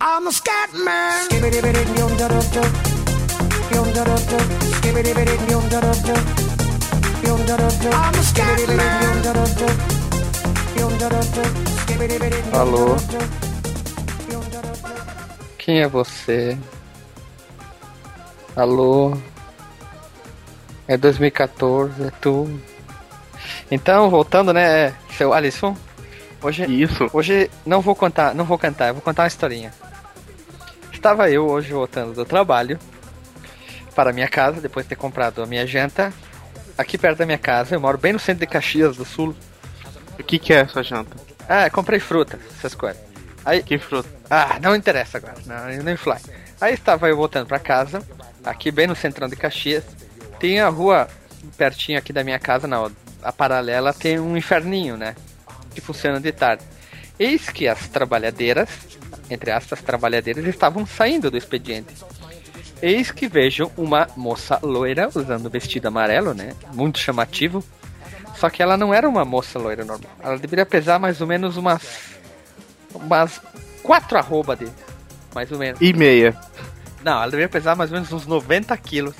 I'm a scat man. I'm a scat man. Alô? Quem é você? Alô? É 2014, é tu? Então, voltando, né, seu Alisson? Hoje, Isso. hoje não vou contar, não vou cantar, vou contar uma historinha. Estava eu hoje voltando do trabalho para minha casa, depois de ter comprado a minha janta. Aqui perto da minha casa, eu moro bem no centro de Caxias do Sul. O que, que é essa janta? Ah, comprei fruta, essas coisas. Aí, Que fruta? ah, não interessa agora, não, nem fly. Aí estava eu voltando para casa, aqui bem no centrão de Caxias. Tem a rua pertinho aqui da minha casa, na a paralela, tem um inferninho, né? Que funciona de tarde. Eis que as trabalhadeiras, entre aspas, trabalhadeiras, estavam saindo do expediente. Eis que vejo uma moça loira usando vestido amarelo, né? Muito chamativo. Só que ela não era uma moça loira normal. Ela deveria pesar mais ou menos umas. umas quatro arroba de. Mais ou menos. E meia. Não, ela deveria pesar mais ou menos uns 90 quilos.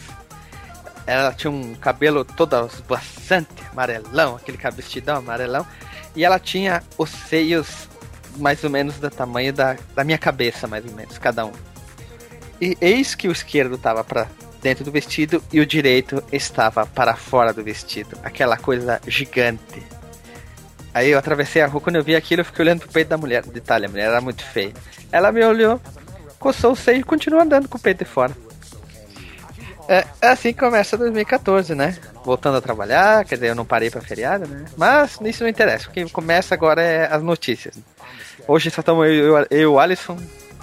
Ela tinha um cabelo todo bastante amarelão, aquele cabelo vestidão amarelão. E ela tinha os seios mais ou menos do tamanho da, da minha cabeça, mais ou menos, cada um. E eis que o esquerdo estava para dentro do vestido e o direito estava para fora do vestido. Aquela coisa gigante. Aí eu atravessei a rua, quando eu vi aquilo, eu fiquei olhando pro peito da mulher. Detalhe, a mulher era muito feia. Ela me olhou, coçou o seio e continuou andando com o peito de fora. É, é assim que começa 2014, né? Voltando a trabalhar, quer dizer, eu não parei pra feriado, né? Mas isso não interessa, o que começa agora é as notícias. Hoje só estamos eu, eu, eu, Alisson,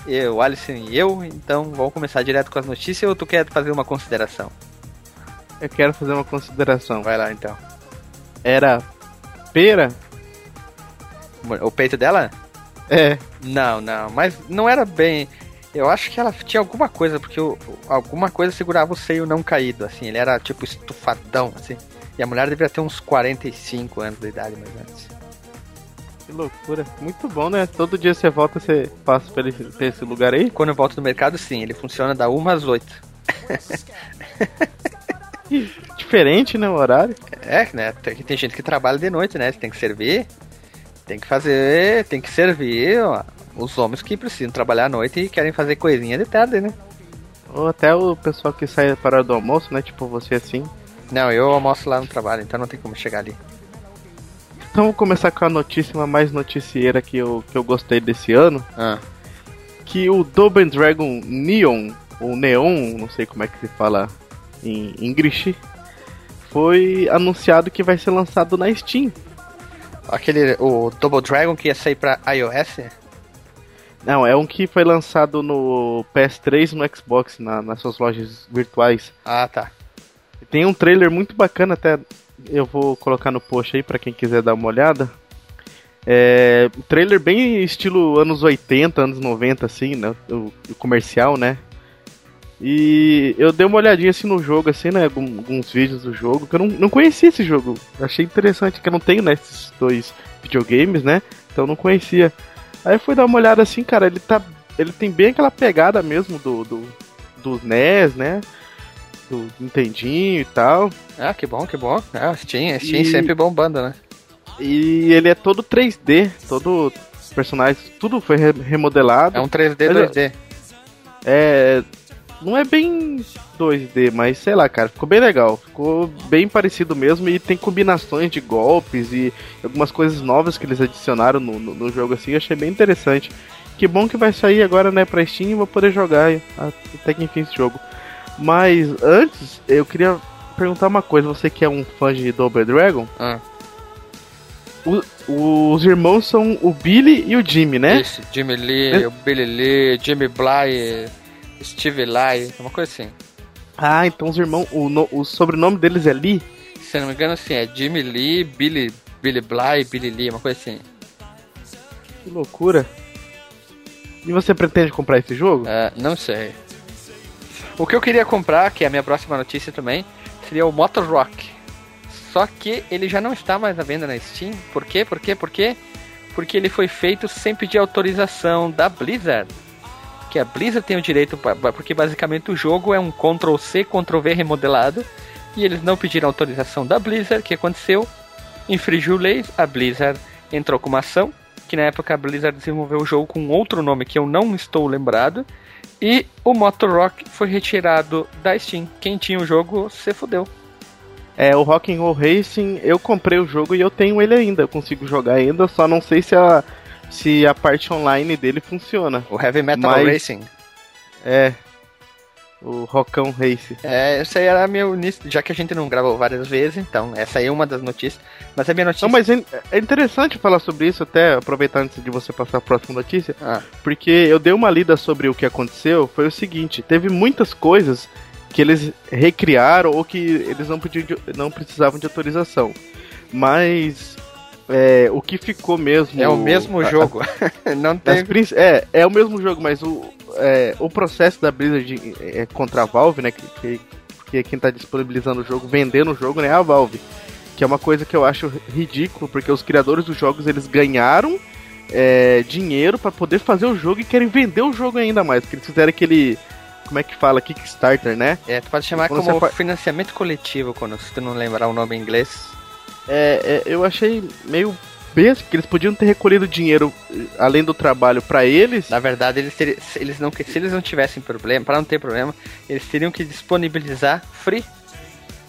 eu, Alisson e eu, então vamos começar direto com as notícias ou tu quer fazer uma consideração? Eu quero fazer uma consideração. Vai lá então. Era pera? O peito dela? É. Não, não, mas não era bem. Eu acho que ela tinha alguma coisa, porque alguma coisa segurava o seio não caído, assim, ele era tipo estufadão, assim. E a mulher deveria ter uns 45 anos de idade, mais ou menos. Que loucura. Muito bom, né? Todo dia você volta, você passa por esse, lugar aí. Quando eu volto no mercado, sim, ele funciona da 1 às 8. Diferente, né? O horário. É, né? Tem, tem gente que trabalha de noite, né? Tem que servir, tem que fazer, tem que servir ó, os homens que precisam trabalhar à noite e querem fazer coisinha de tarde, né? Ou até o pessoal que sai para do almoço, né? Tipo você assim. Não, eu almoço lá no trabalho, então não tem como chegar ali. Então vamos começar com a notícia uma mais noticieira que eu, que eu gostei desse ano. Ah. Que o Double Dragon Neon, ou Neon, não sei como é que se fala em English, foi anunciado que vai ser lançado na Steam. Aquele, o Double Dragon que ia sair pra iOS? Não, é um que foi lançado no PS3 e no Xbox, na- nas suas lojas virtuais. Ah, tá. Tem um trailer muito bacana, até eu vou colocar no post aí pra quem quiser dar uma olhada. É, trailer bem estilo anos 80, anos 90, assim, né? O, o comercial, né? E eu dei uma olhadinha assim no jogo, assim, né? algum- Alguns vídeos do jogo, que eu não, não conhecia esse jogo. Achei interessante, que eu não tenho né, esses dois videogames, né? Então eu não conhecia. Aí eu fui dar uma olhada assim, cara, ele tá. Ele tem bem aquela pegada mesmo do, do, do NES, né? Do Nintendinho e tal. Ah, que bom, que bom. Ah, Steam, Steam E- sempre bombando, né? E ele é todo 3D, todo personagem, tudo foi re- remodelado. É um 3D, Mas eu- 2D. É. Não é bem 2D, mas sei lá, cara, ficou bem legal. Ficou bem parecido mesmo e tem combinações de golpes e algumas coisas novas que eles adicionaram no, no, no jogo assim, eu achei bem interessante. Que bom que vai sair agora, né, pra Steam e vou poder jogar até que enfim esse jogo. Mas antes, eu queria perguntar uma coisa, você que é um fã de Double Dragon, Ah, o- os irmãos são o Billy e o Jimmy, né? Isso, Jimmy Lee, o Billy Lee, Jimmy Bly, Steve Lai, uma coisa assim. Ah, então os irmãos, o, no- o sobrenome deles é Lee? Se não me engano, assim, é Jimmy Lee, Billy, Billy Bly, Billy Lee, uma coisa assim. Que loucura. E você pretende comprar esse jogo? É, não sei. O que eu queria comprar, que é a minha próxima notícia também, seria o Motor Rock. Só que ele já não está mais à venda na Steam. Por quê? Por quê? Por quê? Porque ele foi feito sem pedir autorização da Blizzard. Que a Blizzard tem o direito, porque basicamente o jogo é um Ctrl-C, Ctrl-V remodelado. E eles não pediram autorização da Blizzard. O que aconteceu? Infringiu leis, a Blizzard entrou com uma ação. Que na época a Blizzard desenvolveu o jogo com outro nome que eu não estou lembrado. E o Motor Rock foi retirado da Steam. Quem tinha o jogo se fudeu. É, o Rock'n'Roll Racing, eu comprei o jogo e eu tenho ele ainda, eu consigo jogar ainda, só não sei se a, se a parte online dele funciona. O Heavy Metal Mas- Racing. É, o Rockão Race. É, esse aí era meu início, já que a gente não gravou várias vezes, então essa aí é uma das notícias. Mas a minha notícia. Não, mas é, é interessante falar sobre isso, até aproveitar antes de você passar a próxima notícia, Ah, porque eu dei uma lida sobre o que aconteceu, foi o seguinte, teve muitas coisas que eles recriaram ou que eles não, pediam de- não precisavam de autorização. Mas é, o que ficou mesmo... é o mesmo a- jogo. não Das tem. é, é o mesmo jogo, mas o, é, o processo da Blizzard é, contra a Valve, né? Que, que, que é quem tá disponibilizando o jogo, vendendo o jogo, né? É a Valve. Que é uma coisa que eu acho ridículo, porque os criadores dos jogos eles ganharam é, dinheiro pra poder fazer o jogo e querem vender o jogo ainda mais. Porque eles fizeram aquele. Como é que fala? Kickstarter, né? É, tu pode chamar como fa- financiamento coletivo, quando se tu não lembrar o nome em inglês. É, é, eu achei meio besta, porque eles podiam ter recolhido dinheiro eh, além do trabalho pra eles. Na verdade, eles, se eles não se eles não tivessem problema, para não ter problema, eles teriam que disponibilizar free.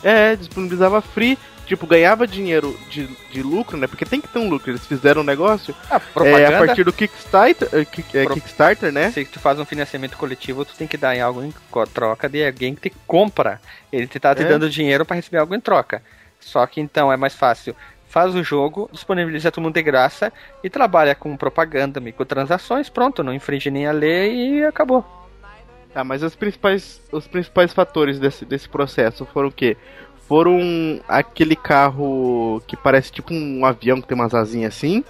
É, disponibilizava free, tipo, ganhava dinheiro de, de lucro, né? Porque tem que ter um lucro. Eles fizeram um negócio A é, a partir do Kickstarter, é, Kickstarter, né? Se tu faz um financiamento coletivo, tu tem que dar em algo em troca de alguém que te compra. Ele tá te É. dando dinheiro para receber algo em troca. Só que então é mais fácil. Faz o jogo, disponibiliza todo mundo de graça e trabalha com propaganda, microtransações, pronto, não infringe nem a lei e acabou. Tá, mas os principais, os principais fatores desse, desse processo foram o quê? Foram aquele carro que parece tipo um avião que tem umas asinhas assim.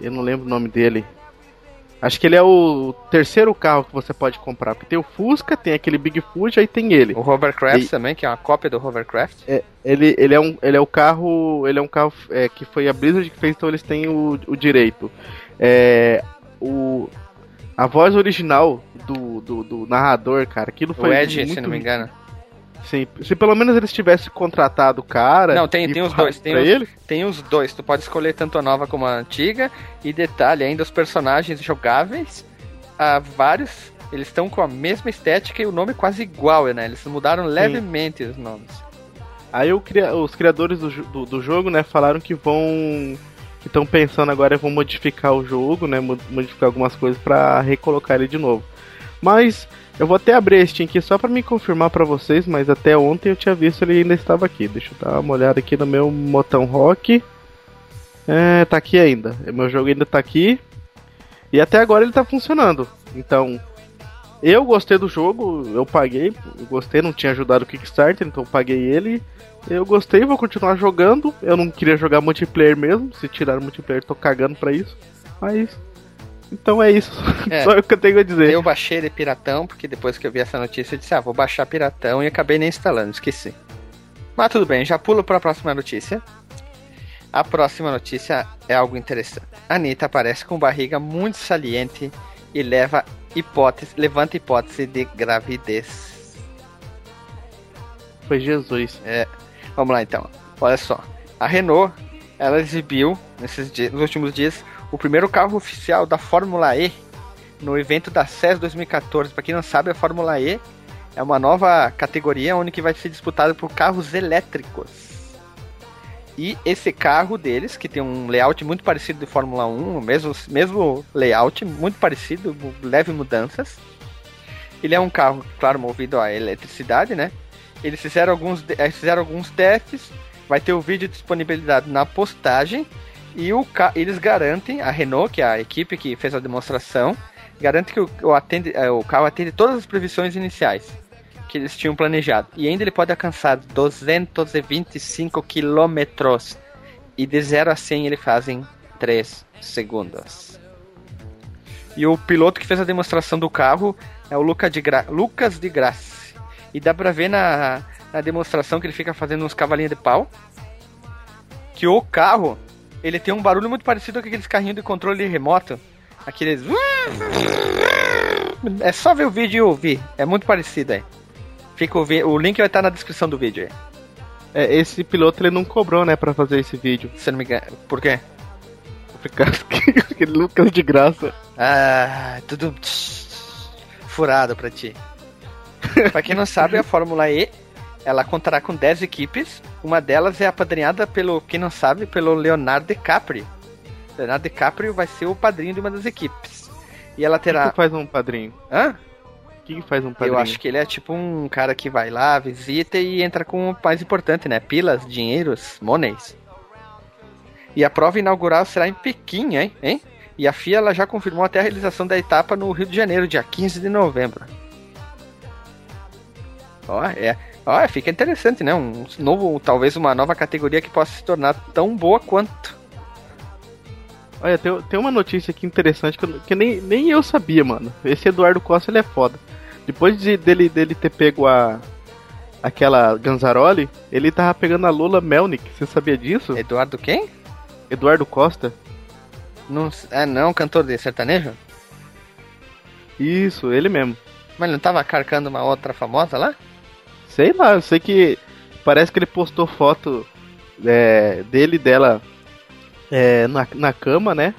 Eu não lembro o nome dele. Acho que ele é o terceiro carro que você pode comprar. Porque tem o Fusca, tem aquele Bigfoot, aí tem ele. O Hovercraft E- também, que é uma cópia do Hovercraft. É, ele, ele, é um, ele é o carro. Ele é um carro é, que foi a Blizzard que fez, então eles têm o, o direito. É, o, a voz original do, do, do narrador, cara, aquilo foi. o Ed, muito, se não me engano. Sim, se pelo menos eles tivessem contratado o cara. Não, tem- tem os dois, tem os- ele. Tem os dois, tu pode escolher tanto a nova como a antiga. E detalhe, ainda os personagens jogáveis, há vários, eles estão com a mesma estética e o nome quase igual, né? Eles mudaram levemente os nomes. Aí o os criadores do, do, do jogo, né, falaram que vão. que estão pensando agora vão modificar o jogo, né, mo- modificar algumas coisas pra recolocar ele de novo. Mas eu vou até abrir a Steam aqui só pra me confirmar pra vocês, mas até ontem eu tinha visto ele ainda estava aqui. Deixa eu dar uma olhada aqui no meu Motão Rock. É, tá aqui ainda. Meu jogo ainda tá aqui. E até agora ele tá funcionando. Então, eu gostei do jogo, eu paguei, eu gostei, não tinha ajudado o Kickstarter, então eu paguei ele. Eu gostei, vou continuar jogando. Eu não queria jogar multiplayer mesmo, se tirar o multiplayer tô cagando pra isso. Mas então é isso. É. Só o que eu tenho a dizer. Eu baixei ele piratão, porque depois que eu vi essa notícia eu disse, ah, vou baixar piratão e acabei nem instalando, esqueci. Mas tudo bem, já pulo para a próxima notícia. A próxima notícia é algo interessante. Anitta aparece com barriga muito saliente e leva hipótese, levanta hipótese de gravidez. Foi Jesus. Vamos lá então. Olha só. A Renault, ela exibiu nesses dias, nos últimos dias o primeiro carro oficial da Fórmula E no evento da CES 2014. Para quem não sabe, a Fórmula E é uma nova categoria onde que vai ser disputada por carros elétricos. E esse carro deles, que tem um layout muito parecido de Fórmula 1, o mesmo, mesmo layout, muito parecido, leve mudanças. Ele é um carro, claro, movido a eletricidade, né? Eles fizeram alguns, eh, fizeram alguns testes, vai ter o vídeo disponibilizado na postagem e o, ca- eles garantem, a Renault, que é a equipe que fez a demonstração, garante que o, o atende, eh, o carro atende todas as previsões iniciais que eles tinham planejado. E ainda ele pode alcançar 225 quilômetros. E de 0 a 100 ele faz em 3 segundos. E o piloto que fez a demonstração do carro é o Luca de Gra Lucas de Graça. E dá pra ver na, na demonstração que ele fica fazendo uns cavalinhos de pau. que o carro, ele tem um barulho muito parecido com aqueles carrinhos de controle remoto. Aqueles. É só ver o vídeo e ouvir. É muito parecido aí. Fica o, vi- o link vai estar na descrição do vídeo aí. É, esse piloto ele não cobrou, né, pra fazer esse vídeo. Se não me engano. Por quê? Por causa que ele nunca de graça. Ah, tudo furado pra ti. pra quem não sabe, a Fórmula E ela contará com 10 equipes. Uma delas é apadrinhada pelo, quem não sabe, pelo Leonardo DiCaprio. Leonardo DiCaprio vai ser o padrinho de uma das equipes. E ela terá. que faz um padrinho? Hã? Quem que faz um padrinho? Eu acho que ele é tipo um cara que vai lá, visita e entra com o mais importante, né? Pilas, dinheiros, monies. E a prova inaugural será em Pequim, hein? hein? E a FIA ela já confirmou até a realização da etapa no Rio de Janeiro, dia 15 de novembro. Ó, é. Ó, fica interessante, né? Um novo, talvez uma nova categoria que possa se tornar tão boa quanto. Olha, tem, tem uma notícia aqui interessante que, eu- que nem, nem eu sabia, mano. Esse Eduardo Costa, ele é foda. Depois de, dele, dele ter pego a... Aquela Ganzaroli, ele tava pegando a Lola Melnick. Você sabia disso? Eduardo quem? Eduardo Costa? Não, é não, cantor de sertanejo? Isso, ele mesmo. Mas ele não tava carcando uma outra famosa lá? Sei lá, eu sei que parece que ele postou foto é, dele e dela é, na, na cama, né?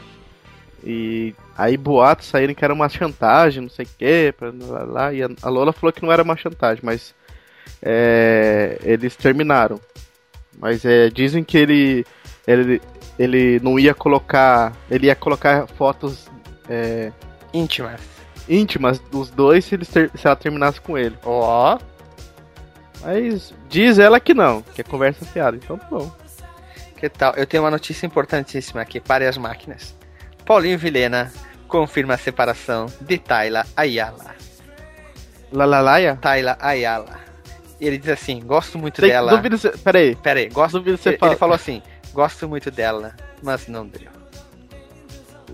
E aí boatos saíram que era uma chantagem, não sei o que, lá, lá, e a, Lola falou que não era uma chantagem, mas é, eles terminaram. Mas é, dizem que ele, ele ele não ia colocar, ele ia colocar fotos é, Íntimas. íntimas dos dois se, eles ter- se ela terminasse com ele. Ó. Mas diz ela que não, que é conversa fiada, então tá bom. Que tal? Eu tenho uma notícia importantíssima aqui para as máquinas. Paulinho Vilhena confirma a separação de Tayla Ayala. Lalalaia? Tayla Ayala. E ele diz assim: gosto muito Sei- dela. Duvido você. Peraí. Pera aí, gosto. Duvido você Ele, falar. ele falou assim: gosto muito dela, mas não deu.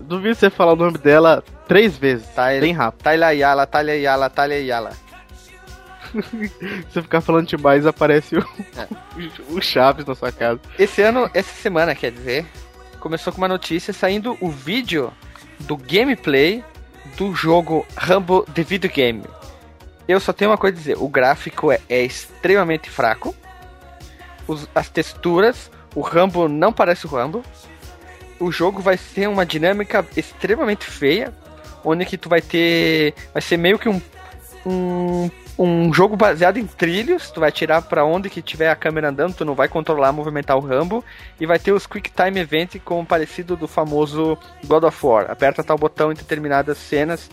Duvido você falar o nome dela três vezes. Tayla, Bem rápido. Tayla Ayala, Tayla Ayala, Tayla Ayala. Se ficar falando demais, aparece o, É. o Chaves na sua casa. Esse ano, essa semana, quer dizer, começou com uma notícia saindo o vídeo do gameplay do jogo Rambo The Video Game. Eu só tenho uma coisa a dizer: o gráfico é, é extremamente fraco, os- as texturas, o Rambo não parece o Rambo. O jogo vai ser uma dinâmica extremamente feia, onde que tu vai ter, vai ser meio que um um, um jogo baseado em trilhos, tu vai tirar pra onde que tiver a câmera andando, tu não vai controlar, movimentar o Rambo, e vai ter os Quick Time Event como parecido do famoso God of War. Aperta tal botão em determinadas cenas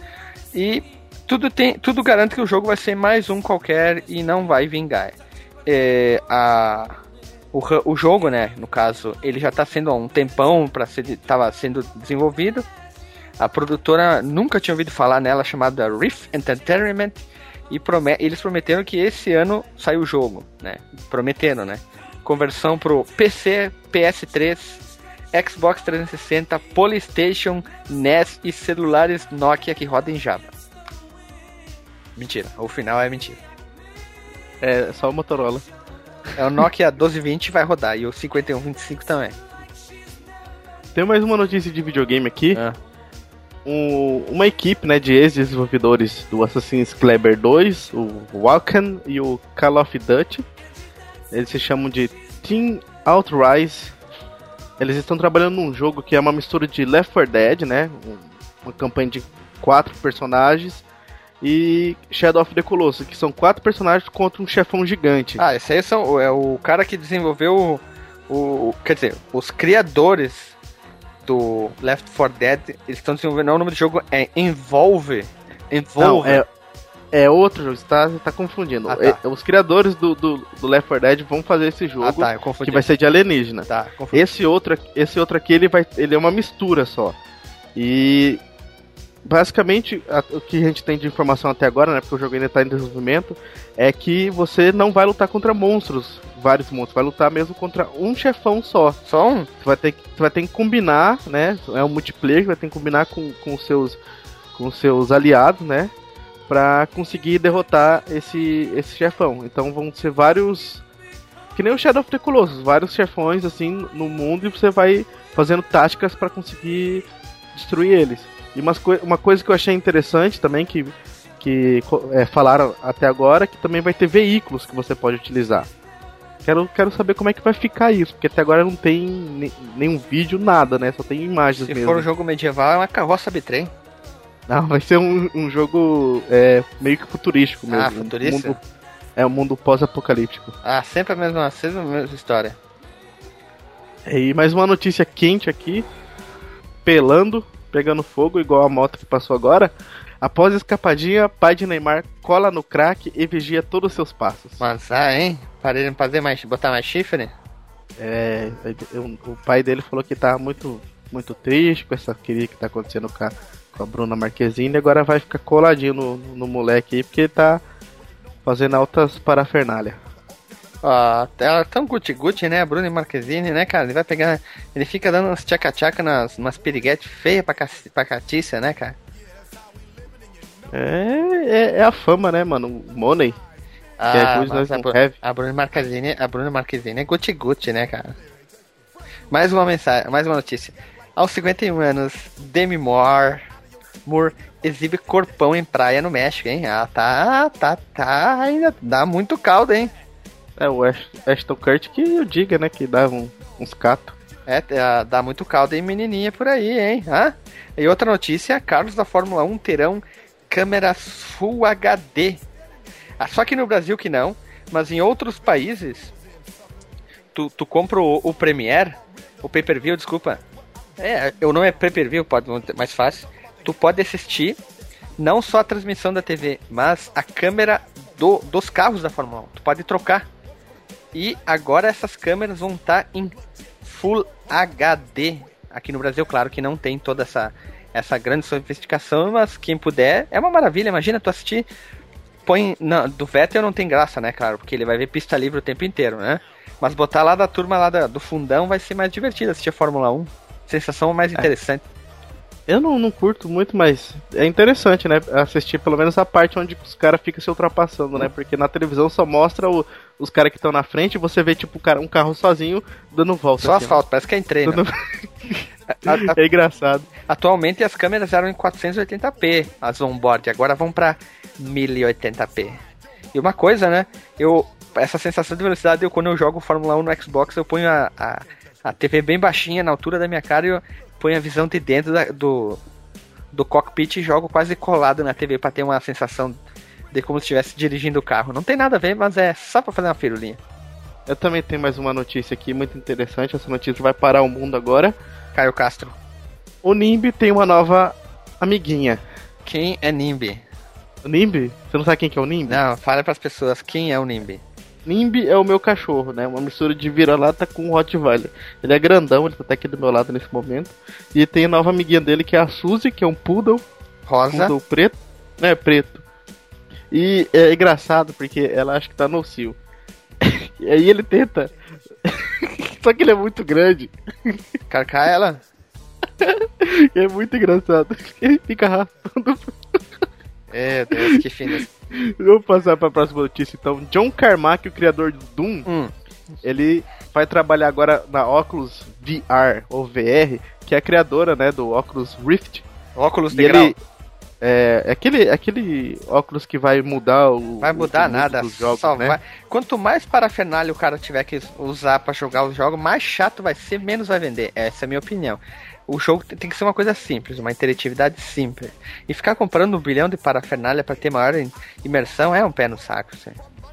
e tudo tem, tudo garante que o jogo vai ser mais um qualquer e não vai vingar. É, a o, o jogo, né, no caso, ele já tá sendo há um tempão para ser tava sendo desenvolvido. A produtora nunca tinha ouvido falar nela, chamada Riff Entertainment, e prome- eles prometeram que esse ano sai o jogo, né? Prometeram, né? Conversão pro PC, PS3, Xbox 360, PlayStation, NES e celulares Nokia que rodam em Java. Mentira, o final é mentira. É só o Motorola. É o Nokia 1220 vai rodar e o 5125 também. Tem mais uma notícia de videogame aqui. Ah. Um- uma equipe né, de ex-desenvolvedores do Assassin's Kleber 2, o Walken e o Call of Duty. Eles se chamam de Team Outrise. Eles estão trabalhando num jogo que é uma mistura de Left 4 Dead, né? um- Uma campanha de quatro personagens. E Shadow of the Colossus, que são quatro personagens contra um chefão gigante. Ah, esse aí são, é o cara que desenvolveu o, o- Quer dizer, os criadores do Left 4 Dead, eles estão desenvolvendo. Não, o nome do jogo é Envolve. Não, Envolve. é, é outro jogo, você tá, você tá confundindo. Ah, tá. É- os criadores do, do, do Left 4 Dead vão fazer esse jogo, ah, tá, que vai ser de alienígena. Tá, confundi. Esse outro, esse outro aqui, ele, vai, ele é uma mistura só. E basicamente a- o que a gente tem de informação até agora, né, porque o jogo ainda está em desenvolvimento, é que você não vai lutar contra monstros, vários monstros, vai lutar mesmo contra um chefão só. Só um? Você vai ter, que- vai ter que combinar, né? É um multiplayer que vai ter que combinar com, com os seus com os seus aliados, né? Pra conseguir derrotar esse esse chefão. Então vão ser vários que nem o Shadow of the Colossus, vários chefões assim no mundo e você vai fazendo táticas para conseguir destruir eles. E umas uma coisa que eu achei interessante também que que é, falaram até agora que também vai ter veículos que você pode utilizar. Quero, quero saber como é que vai ficar isso, porque até agora não tem ne, nenhum vídeo, nada, né? Só tem imagens Se mesmo. for um jogo medieval, é uma carroça bitrem. Não, vai ser um, um jogo é, meio que futurístico mesmo. Ah, futurista? Um mundo, é um mundo pós-apocalíptico. Ah, sempre a mesma, sempre a mesma história. E mais uma notícia quente aqui. Pelando, pegando fogo, igual a moto que passou agora. Após a escapadinha, pai de Neymar cola no crack e vigia todos os seus passos. Mas, ah, hein? Para ele fazer mais, botar mais chifre? É, o pai dele falou que tá muito, muito triste com essa queria que tá acontecendo com a, com a Bruna Marquezine. e Agora vai ficar coladinho no, no moleque aí, porque ele tá fazendo altas parafernália. Ó, ela é tão guti-guti, né? A Bruna Marquezine, né, cara? Ele vai pegar. Ele fica dando uns tchaca-tchaca nas umas piriguetes feias pra, cac- pra catícia, né, cara? É, é, é a fama, né, mano? O Money. Ah, é good, mas nós a, Bru- a Bruna Marquezine, a Bruna Marquezine é guti-guti, né, cara? Mais uma mensagem, mais uma notícia. Aos 51 anos, Demi Moore, Moore exibe corpão em praia no México, hein? Ah, tá, tá, tá, ainda dá muito caldo, hein? É o Ash- Ashton Kutcher que eu diga, né? Que dava um- uns catos. É, é, dá muito caldo em menininha por aí, hein? Hã? E outra notícia, carros da Fórmula 1 terão câmeras Full HD. Ah, só que no Brasil que não, mas em outros países, tu, tu compra o, o Premiere, o pay-per-view, desculpa. É, o nome é pay-per-view, pode mais fácil. Tu pode assistir não só a transmissão da TV, mas a câmera do, dos carros da Fórmula 1. Tu pode trocar. E agora essas câmeras vão estar em Full HD. Aqui no Brasil, claro que não tem toda essa, essa grande sofisticação, mas quem puder, é uma maravilha. Imagina tu assistir. Põe. Não, do Vettel não tem graça, né, claro? Porque ele vai ver pista livre o tempo inteiro, né? Mas botar lá da turma lá da- do fundão vai ser mais divertido assistir a Fórmula 1. Sensação mais interessante. Eu não, não curto muito, mas é interessante, né? Assistir pelo menos a parte onde os caras ficam se ultrapassando, né? Porque na televisão só mostra o- os caras que estão na frente e você vê, tipo, um carro sozinho dando volta. Só assim, asfalto, parece que é em treino. Dando- É engraçado. Atualmente as câmeras eram em 480p, as onboard, agora vão pra 1080p. E uma coisa, né? Eu essa sensação de velocidade, eu quando eu jogo Fórmula 1 no Xbox, eu ponho a, a, a TV bem baixinha na altura da minha cara e eu ponho a visão de dentro da- do do cockpit e jogo quase colado na TV pra ter uma sensação de como se estivesse dirigindo o carro. Não tem nada a ver, mas é só pra fazer uma firulinha. Eu também tenho mais uma notícia aqui muito interessante. Essa notícia vai parar o mundo agora. Caio Castro. O Nimbi tem uma nova amiguinha. Quem é Nimbi? O Nimbi? Você não sabe quem que é o Nimbi? Não, fala pras pessoas quem é o Nimbi. Nimbi é o meu cachorro, né? Uma mistura de vira-lata com Rottweiler. Ele é grandão, ele tá até aqui do meu lado nesse momento. E tem a nova amiguinha dele que é a Suzy, que é um poodle, Rosa. poodle preto. É, preto. E é engraçado porque ela acha que tá no cio. e aí ele tenta. Só que ele é muito grande. Carcar ela? É muito engraçado. Ele fica arrastando. Meu Deus, que fino. Vamos passar pra próxima notícia então. John Carmack, o criador do Doom, Hum, ele vai trabalhar agora na Oculus VR ou VR, que é a criadora, né, do Oculus Rift. óculos de E ele é é aquele aquele óculos que vai mudar o Vai mudar o nada, dos jogos, só né? vai. Quanto mais parafernália o cara tiver que usar pra jogar os jogos, mais chato vai ser, menos vai vender. Essa é a minha opinião. O jogo tem que ser uma coisa simples, uma interatividade simples. E ficar comprando um bilhão de parafernália pra ter maior im- imersão é um pé no saco, assim.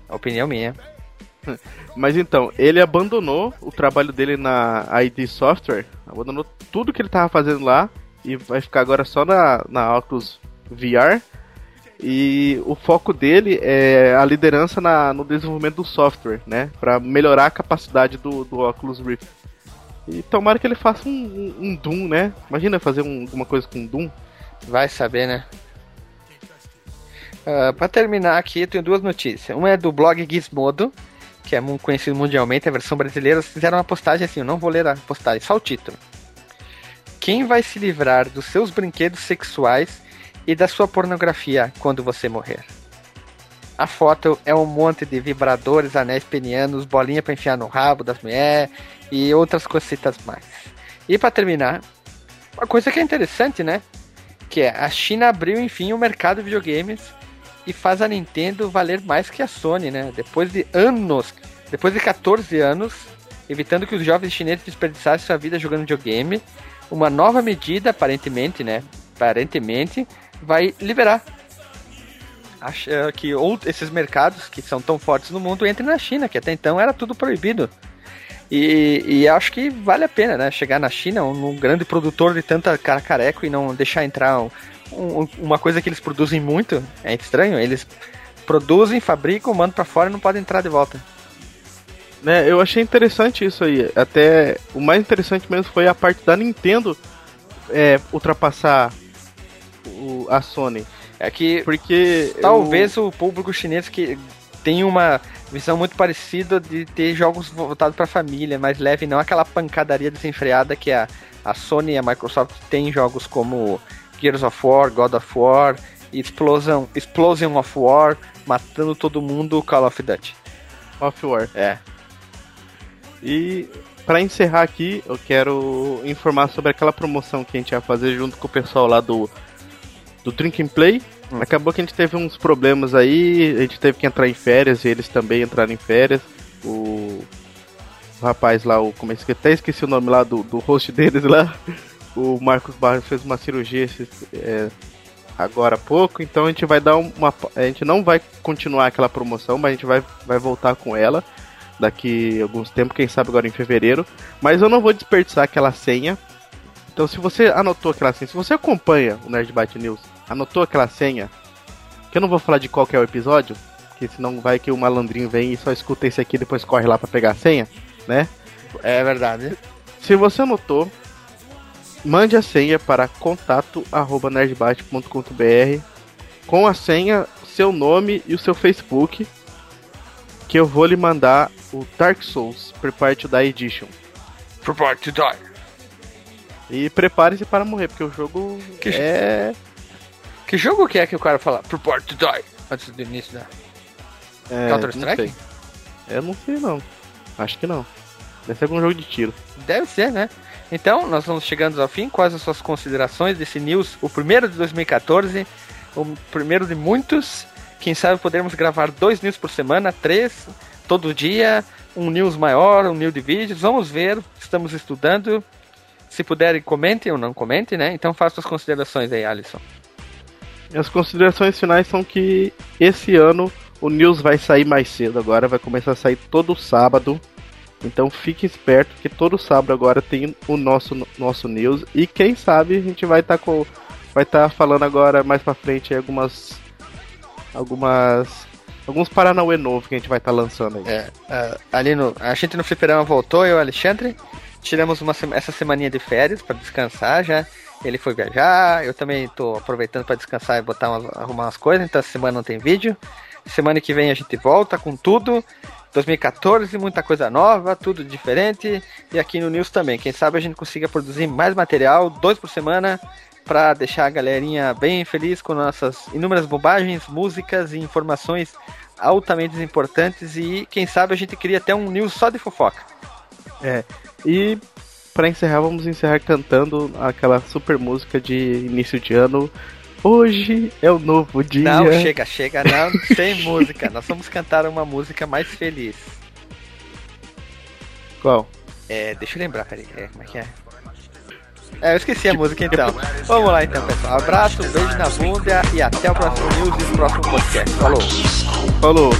A opinião minha. Mas então, ele abandonou o trabalho dele na ID Software, abandonou tudo que ele tava fazendo lá e vai ficar agora só na, na Oculus VR. E o foco dele é a liderança na, no desenvolvimento do software, né? Pra melhorar a capacidade do, do Oculus Rift. E tomara que ele faça um, um, um Doom, né? Imagina fazer um, coisa com Doom. Vai saber, né? Ah, pra terminar aqui, eu tenho duas notícias. Uma é do blog Gizmodo, que é muito conhecido mundialmente, a versão brasileira. Fizeram uma postagem assim, eu não vou ler a postagem, só o título. Quem vai se livrar dos seus brinquedos sexuais e da sua pornografia quando você morrer? A foto é um monte de vibradores, anéis penianos, bolinha para enfiar no rabo das mulheres e outras cositas mais. E para terminar, uma coisa que é interessante, né? Que é a China abriu enfim o mercado de videogames e faz a Nintendo valer mais que a Sony, né? Depois de anos, depois de 14 anos, evitando que os jovens chineses desperdiçassem sua vida jogando videogame, uma nova medida, aparentemente, né? Aparentemente, vai liberar que ou esses mercados que são tão fortes no mundo entrem na China, que até então era tudo proibido. E, e acho que vale a pena, né? Chegar na China, um, um grande produtor de tanta careco e não deixar entrar um, um, uma coisa que eles produzem muito. É estranho, eles produzem, fabricam, mandam para fora e não podem entrar de volta. Né, eu achei interessante isso aí. Até o mais interessante mesmo foi a parte da Nintendo é, ultrapassar o, a Sony. É que porque talvez eu... o público chinês que tem uma visão muito parecida de ter jogos voltados para família, mais leve, não aquela pancadaria desenfreada que a, a Sony e a Microsoft têm jogos como Gears of War, God of War, Explosion, Explosion of War, matando todo mundo, Call of Duty. Of War. É. E para encerrar aqui, eu quero informar sobre aquela promoção que a gente ia fazer junto com o pessoal lá do do Drink and Play. Hum. Acabou que a gente teve uns problemas aí, a gente teve que entrar em férias e eles também entraram em férias. O, o rapaz lá, o, como é que até esqueci o nome lá do, do host deles lá. O Marcos Barros fez uma cirurgia é, agora há pouco, então a gente vai dar uma. A gente não vai continuar aquela promoção, mas a gente vai, vai voltar com ela daqui a alguns tempos, quem sabe agora em fevereiro. Mas eu não vou desperdiçar aquela senha. Então se você anotou aquela senha, se você acompanha o Nerd Byte News anotou aquela senha, que eu não vou falar de qual é o episódio, porque senão vai que o malandrinho vem e só escuta esse aqui e depois corre lá para pegar a senha, né? É verdade. Se você anotou, mande a senha para contato@nerdbate.com.br com a senha, seu nome e o seu Facebook, que eu vou lhe mandar o Dark Souls Prepare to Die Edition. Prepare to Die. E prepare-se para morrer, porque o jogo que é que jogo que é que o cara fala Prepare to die antes do início da. É, Counter Strike? Eu não sei não. Acho que não. Deve ser algum jogo de tiro. Deve ser, né? Então, nós vamos chegando ao fim. Quais as suas considerações desse news? O primeiro de 2014, o primeiro de muitos. Quem sabe podermos gravar dois news por semana, três, todo dia, um news maior, um news de vídeos. Vamos ver, estamos estudando. Se puderem, comentem ou não comentem, né? Então faça as considerações aí, Alisson. As considerações finais são que esse ano o news vai sair mais cedo agora, vai começar a sair todo sábado. Então fique esperto que todo sábado agora tem o nosso nosso news e quem sabe a gente vai estar tá com vai estar tá falando agora mais para frente algumas algumas alguns Paranauê novos que a gente vai estar tá lançando aí. É, uh, ali no a gente no fliperama voltou, eu e o Alexandre, tiramos uma essa semaninha de férias para descansar já ele foi viajar, eu também tô aproveitando para descansar e botar umas, arrumar umas coisas, então essa semana não tem vídeo. Semana que vem a gente volta com tudo. 2014, muita coisa nova, tudo diferente. E aqui no News também. Quem sabe a gente consiga produzir mais material, dois por semana, para deixar a galerinha bem feliz com nossas inúmeras bobagens, músicas e informações altamente importantes. E quem sabe a gente cria até um news só de fofoca. É. E para encerrar, vamos encerrar cantando aquela super música de início de ano. Hoje é o novo dia. Não, chega, chega, não tem música. Nós vamos cantar uma música mais feliz. Qual? É, deixa eu lembrar, peraí. É, como é que é? É, eu esqueci a música então. Vamos lá então, pessoal. Abraço, beijo na bunda e até o próximo news e o próximo podcast. Falou. Falou.